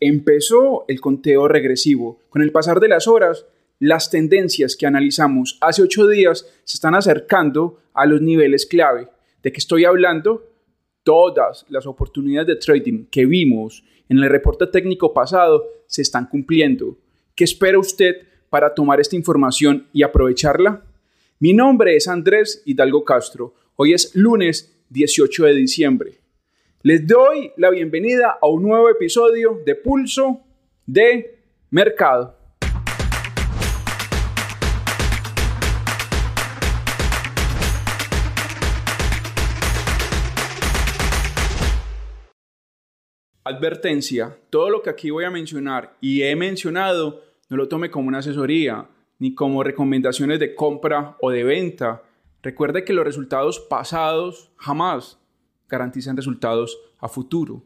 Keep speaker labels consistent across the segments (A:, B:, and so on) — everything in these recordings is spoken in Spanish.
A: Empezó el conteo regresivo. Con el pasar de las horas, las tendencias que analizamos hace ocho días se están acercando a los niveles clave. ¿De qué estoy hablando? Todas las oportunidades de trading que vimos en el reporte técnico pasado se están cumpliendo. ¿Qué espera usted para tomar esta información y aprovecharla? Mi nombre es Andrés Hidalgo Castro. Hoy es lunes 18 de diciembre. Les doy la bienvenida a un nuevo episodio de Pulso de Mercado. Advertencia, todo lo que aquí voy a mencionar y he mencionado no lo tome como una asesoría ni como recomendaciones de compra o de venta. Recuerde que los resultados pasados jamás garantizan resultados a futuro.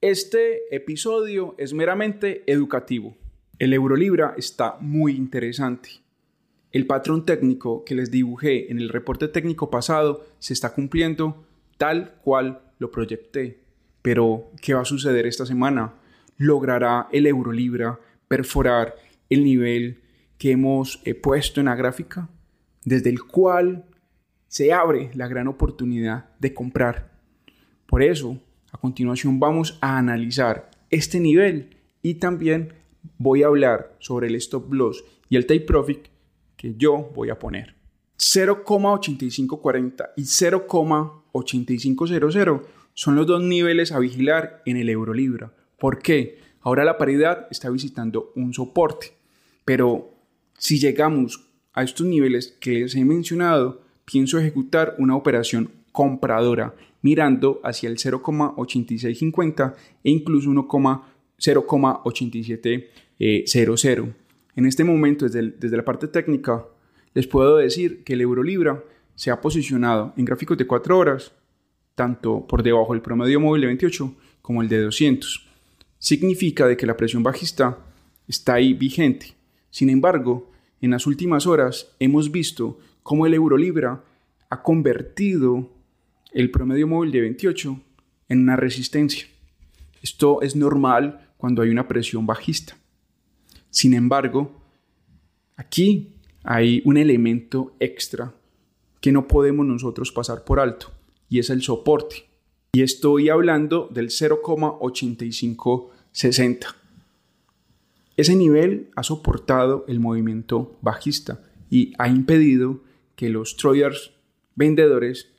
A: Este episodio es meramente educativo. El Eurolibra está muy interesante. El patrón técnico que les dibujé en el reporte técnico pasado se está cumpliendo tal cual lo proyecté. Pero, ¿qué va a suceder esta semana? ¿Logrará el Eurolibra perforar el nivel que hemos eh, puesto en la gráfica? Desde el cual se abre la gran oportunidad de comprar. Por eso, a continuación vamos a analizar este nivel y también voy a hablar sobre el stop loss y el take profit que yo voy a poner. 0,8540 y 0,8500 son los dos niveles a vigilar en el euro libra. ¿Por qué? Ahora la paridad está visitando un soporte, pero si llegamos a estos niveles que les he mencionado, pienso ejecutar una operación compradora mirando hacia el 0,8650 e incluso 0,8700. En este momento, desde, desde la parte técnica, les puedo decir que el euro libra se ha posicionado en gráficos de 4 horas tanto por debajo del promedio móvil de 28 como el de 200. Significa de que la presión bajista está ahí vigente. Sin embargo, en las últimas horas hemos visto cómo el euro libra ha convertido el promedio móvil de 28 en una resistencia. Esto es normal cuando hay una presión bajista. Sin embargo, aquí hay un elemento extra que no podemos nosotros pasar por alto y es el soporte. Y estoy hablando del 0,8560. Ese nivel ha soportado el movimiento bajista y ha impedido que los traders vendedores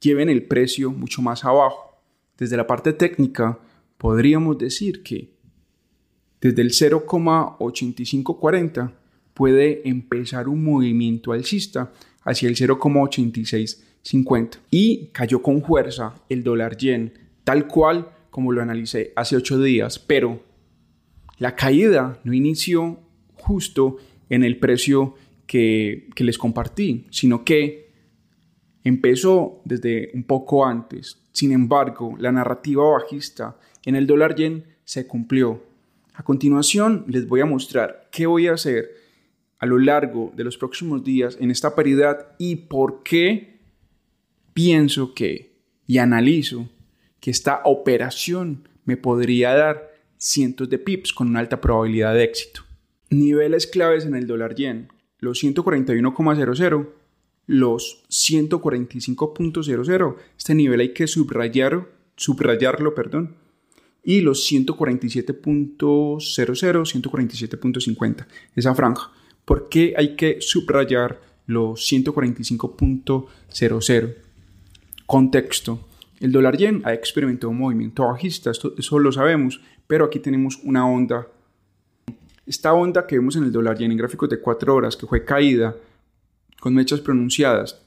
A: lleven el precio mucho más abajo. Desde la parte técnica, podríamos decir que desde el 0,8540 puede empezar un movimiento alcista hacia el 0,86 50 y cayó con fuerza el dólar yen, tal cual como lo analicé hace 8 días, pero la caída no inició justo en el precio que, que les compartí, sino que empezó desde un poco antes. Sin embargo, la narrativa bajista en el dólar yen se cumplió. A continuación les voy a mostrar qué voy a hacer a lo largo de los próximos días en esta paridad y por qué pienso que y analizo que esta operación me podría dar cientos de pips con una alta probabilidad de éxito. Niveles claves en el dólar yen, los 141,00, los 145.00, este nivel hay que subrayar, subrayarlo, perdón, y los 147.00, 147.50, esa franja. ¿Por qué hay que subrayar los 145.00? Contexto. El dólar yen ha experimentado un movimiento bajista, esto, eso lo sabemos, pero aquí tenemos una onda. Esta onda que vemos en el dólar yen en gráficos de 4 horas, que fue caída con mechas pronunciadas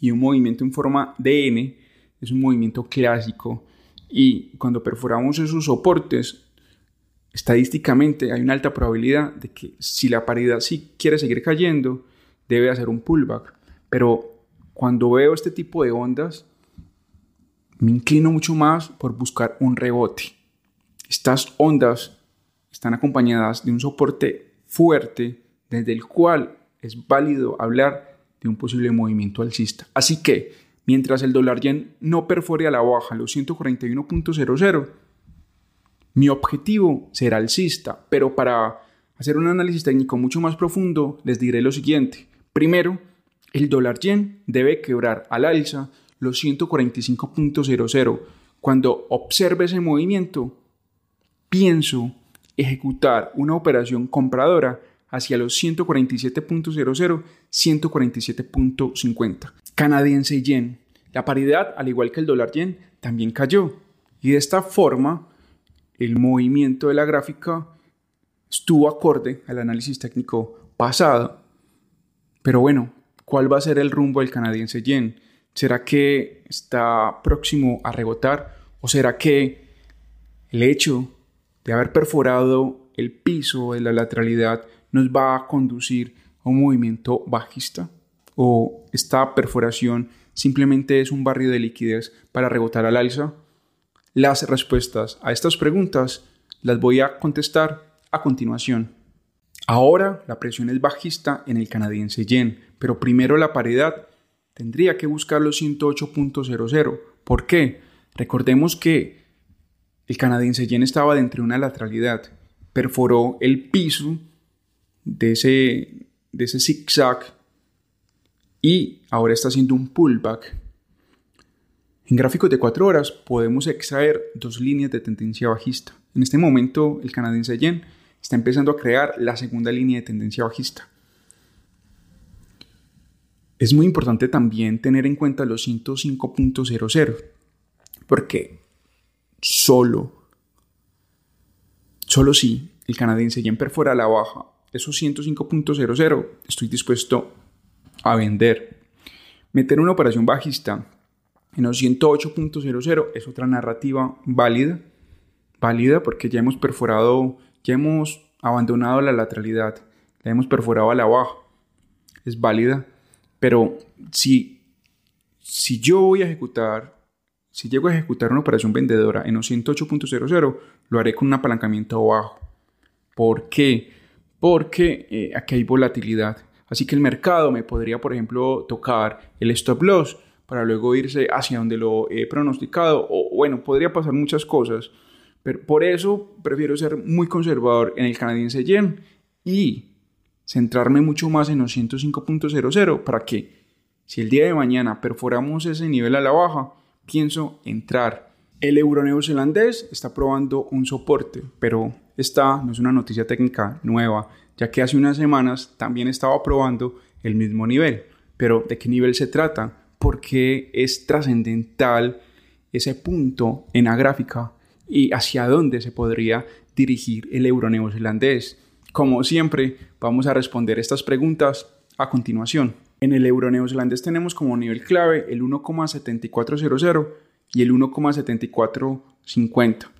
A: y un movimiento en forma de N, es un movimiento clásico. Y cuando perforamos esos soportes, estadísticamente hay una alta probabilidad de que si la paridad sí quiere seguir cayendo, debe hacer un pullback. Pero cuando veo este tipo de ondas, me inclino mucho más por buscar un rebote. Estas ondas están acompañadas de un soporte fuerte desde el cual es válido hablar de un posible movimiento alcista. Así que, mientras el dólar yen no perfore a la baja los 141.00, Mi objetivo será alcista, pero para hacer un análisis técnico mucho más profundo les diré lo siguiente. Primero, el dólar yen debe quebrar al alza los 145.00. Cuando observe ese movimiento, pienso ejecutar una operación compradora hacia los 147.00, 147.50. Canadiense yen. La paridad, al igual que el dólar yen, también cayó. Y de esta forma, el movimiento de la gráfica estuvo acorde al análisis técnico pasado. Pero bueno, ¿cuál va a ser el rumbo del canadiense yen? ¿Será que está próximo a rebotar? ¿O será que el hecho de haber perforado el piso de la lateralidad nos va a conducir a un movimiento bajista? ¿O esta perforación simplemente es un barrio de liquidez para rebotar al alza? Las respuestas a estas preguntas las voy a contestar a continuación. Ahora la presión es bajista en el canadiense yen, pero primero la paridad tendría que buscar los 108.00. ¿Por qué? Recordemos que el canadiense yen estaba dentro de una lateralidad, perforó el piso de ese, de ese zigzag y ahora está haciendo un pullback en gráficos de 4 horas podemos extraer dos líneas de tendencia bajista. En este momento el canadiense yen está empezando a crear la segunda línea de tendencia bajista. Es muy importante también tener en cuenta los 105.00 porque solo, solo si el canadiense yen perfora la baja esos 105.00 estoy dispuesto a vender. Meter una operación bajista en los 108.00 es otra narrativa válida, válida porque ya hemos perforado, ya hemos abandonado la lateralidad, la hemos perforado a la baja, es válida, pero si, si yo voy a ejecutar, si llego a ejecutar una operación vendedora en los 108.00, lo haré con un apalancamiento bajo. ¿Por qué? Porque eh, aquí hay volatilidad. Así que el mercado me podría, por ejemplo, tocar el stop loss para luego irse hacia donde lo he pronosticado. O bueno, podría pasar muchas cosas. Pero por eso prefiero ser muy conservador en el canadiense yen y centrarme mucho más en los 105.00 para que si el día de mañana perforamos ese nivel a la baja, pienso entrar. El euro neozelandés está probando un soporte, pero esta no es una noticia técnica nueva, ya que hace unas semanas también estaba probando el mismo nivel. Pero ¿de qué nivel se trata? porque es trascendental ese punto en la gráfica y hacia dónde se podría dirigir el euro neozelandés. Como siempre, vamos a responder estas preguntas a continuación. En el euro neozelandés tenemos como nivel clave el 1,7400 y el 1,7450.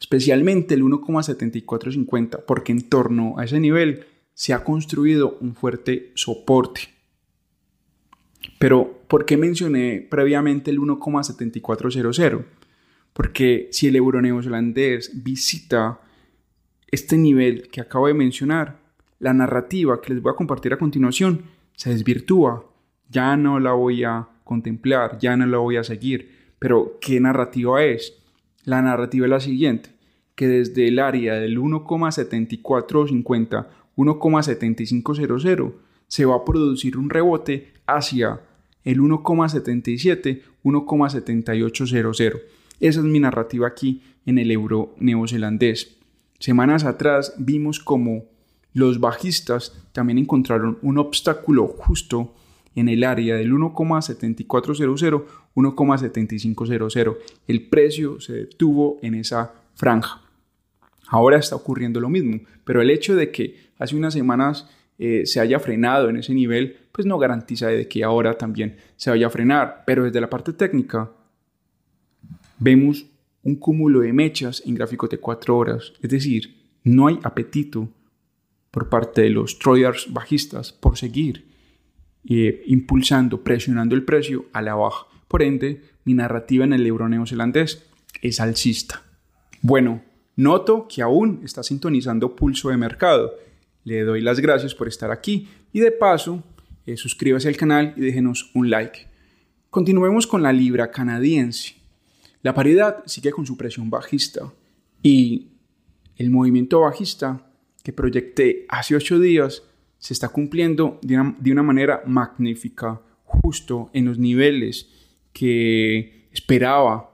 A: Especialmente el 1,7450 porque en torno a ese nivel se ha construido un fuerte soporte. Pero, ¿por qué mencioné previamente el 1,7400? Porque si el euro neozelandés visita este nivel que acabo de mencionar, la narrativa que les voy a compartir a continuación se desvirtúa. Ya no la voy a contemplar, ya no la voy a seguir. Pero, ¿qué narrativa es? La narrativa es la siguiente, que desde el área del 1,7450, 1,7500, se va a producir un rebote hacia el 1,77, 1,7800. Esa es mi narrativa aquí en el euro neozelandés. Semanas atrás vimos como los bajistas también encontraron un obstáculo justo en el área del 1,7400, 1,7500. El precio se detuvo en esa franja. Ahora está ocurriendo lo mismo, pero el hecho de que hace unas semanas eh, se haya frenado en ese nivel, pues no garantiza de que ahora también se vaya a frenar. Pero desde la parte técnica vemos un cúmulo de mechas en gráficos de 4 horas. Es decir, no hay apetito por parte de los traders bajistas por seguir eh, impulsando, presionando el precio a la baja. Por ende, mi narrativa en el euro neozelandés es alcista. Bueno, noto que aún está sintonizando pulso de mercado le doy las gracias por estar aquí y de paso eh, suscríbase al canal y déjenos un like. Continuemos con la libra canadiense. La paridad sigue con su presión bajista. Y el movimiento bajista que proyecté hace ocho días se está cumpliendo de una manera magnífica, justo en los niveles que esperaba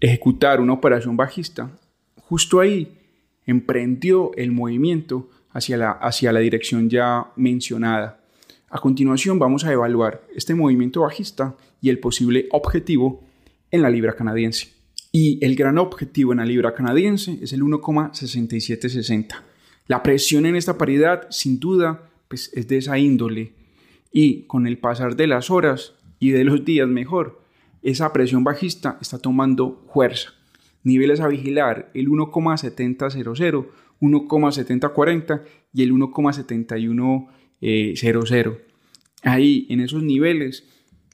A: ejecutar una operación bajista. Justo ahí emprendió el movimiento hacia la, hacia la dirección ya mencionada. A continuación vamos a evaluar este movimiento bajista y el posible objetivo en la libra canadiense. Y el gran objetivo en la libra canadiense es el 1,6760. La presión en esta paridad, sin duda, pues, es de esa índole. Y con el pasar de las horas y de los días mejor, esa presión bajista está tomando fuerza. Niveles a vigilar, el 1,7000, 1,7040 y el 1,7100. Ahí, en esos niveles,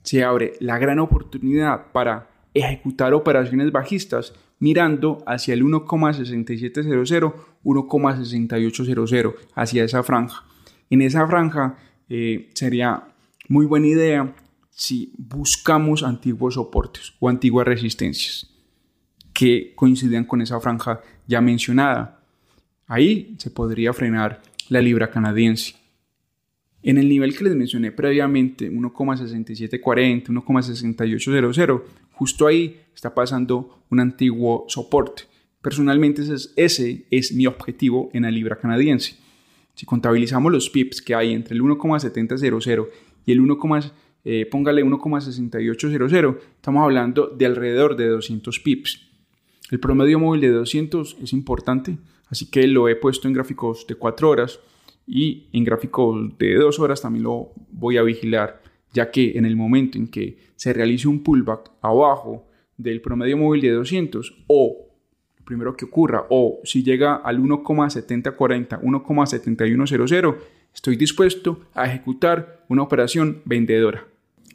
A: se abre la gran oportunidad para ejecutar operaciones bajistas mirando hacia el 1,6700, 1,6800, hacia esa franja. En esa franja eh, sería muy buena idea si buscamos antiguos soportes o antiguas resistencias que coincidan con esa franja ya mencionada. Ahí se podría frenar la libra canadiense. En el nivel que les mencioné previamente, 1,6740, 1,6800, justo ahí está pasando un antiguo soporte. Personalmente ese es, mi objetivo en la libra canadiense. Si contabilizamos los pips que hay entre el 1,7000 y el 1, eh, póngale 1,6800, estamos hablando de alrededor de 200 pips. El promedio móvil de 200 es importante, así que lo he puesto en gráficos de 4 horas y en gráficos de 2 horas también lo voy a vigilar, ya que en el momento en que se realice un pullback abajo del promedio móvil de 200 o primero que ocurra o si llega al 1,7040, 1,7100, estoy dispuesto a ejecutar una operación vendedora.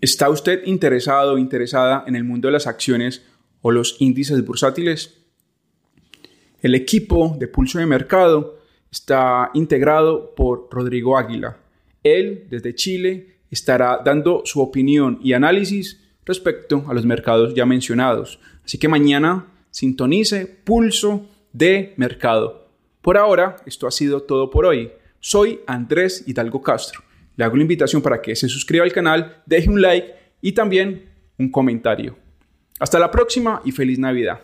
A: ¿Está usted interesado o interesada en el mundo de las acciones o los índices bursátiles. El equipo de pulso de mercado está integrado por Rodrigo Águila. Él, desde Chile, estará dando su opinión y análisis respecto a los mercados ya mencionados. Así que mañana sintonice Pulso de Mercado. Por ahora, esto ha sido todo por hoy. Soy Andrés Hidalgo Castro. Le hago la invitación para que se suscriba al canal, deje un like y también un comentario. Hasta la próxima y feliz Navidad.